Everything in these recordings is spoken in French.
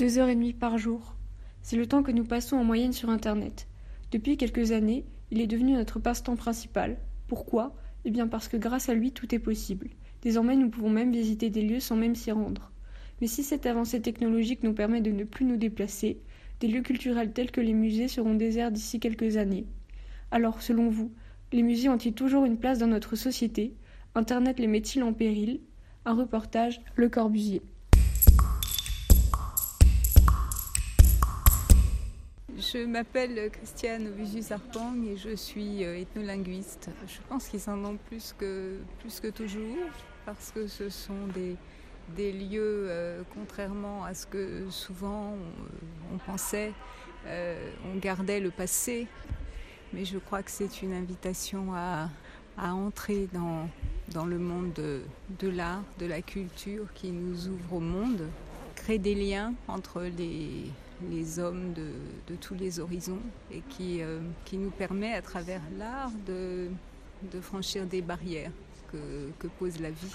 Deux heures et demie par jour. C'est le temps que nous passons en moyenne sur Internet. Depuis quelques années, il est devenu notre passe-temps principal. Pourquoi? Eh bien parce que grâce à lui, tout est possible. Désormais, nous pouvons même visiter des lieux sans même s'y rendre. Mais si cette avancée technologique nous permet de ne plus nous déplacer, des lieux culturels tels que les musées seront déserts d'ici quelques années. Alors, selon vous, les musées ont-ils toujours une place dans notre société? Internet les met-il en péril? Un reportage, Le Corbusier. Je m'appelle Christiane Obusius-Arpang et je suis euh, ethnolinguiste. Je pense qu'ils en ont plus que, toujours parce que ce sont des, lieux, euh, contrairement à ce que souvent on, pensait, euh, on gardait le passé. Mais je crois que c'est une invitation à, entrer dans, le monde de, de l'art, de la culture qui nous ouvre au monde, créer des liens entre les, les hommes de, de, tous les horizons et qui, euh, qui nous permet à travers l'art de, de franchir des barrières que, que pose la vie.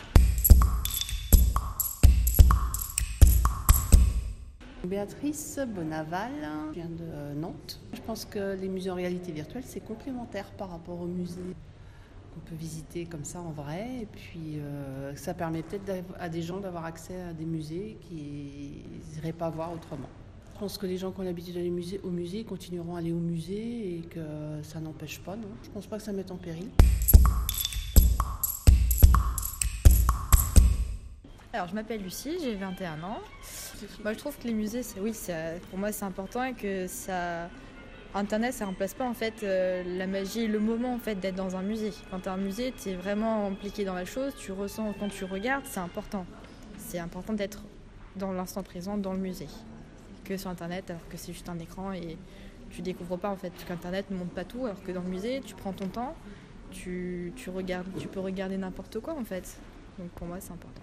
Béatrice Bonaval, je viens de Nantes. Je pense que les musées en réalité virtuelle, c'est complémentaire par rapport aux musées qu'on peut visiter comme ça en vrai. Et puis euh, ça permet peut-être à des gens d'avoir accès à des musées qu'ils n'iraient pas voir autrement. Je pense que les gens qui ont l'habitude d'aller au musée continueront à aller au musée et que ça n'empêche pas, non? Je pense pas que ça mette en péril. Alors, je m'appelle Lucie, j'ai 21 ans. Moi, je trouve que les musées, oui, pour moi, c'est important et que ça. Internet, ça remplace pas en fait euh, la magie, le moment en fait d'être dans un musée. Quand tu as un musée, tu es vraiment impliqué dans la chose, tu ressens quand tu regardes, c'est important. C'est important d'être dans l'instant présent dans le musée que sur Internet, alors que c'est juste un écran et tu découvres pas en fait qu'Internet ne montre pas tout, alors que dans le musée, tu prends ton temps, tu, tu peux regarder n'importe quoi en fait. Donc pour moi, c'est important.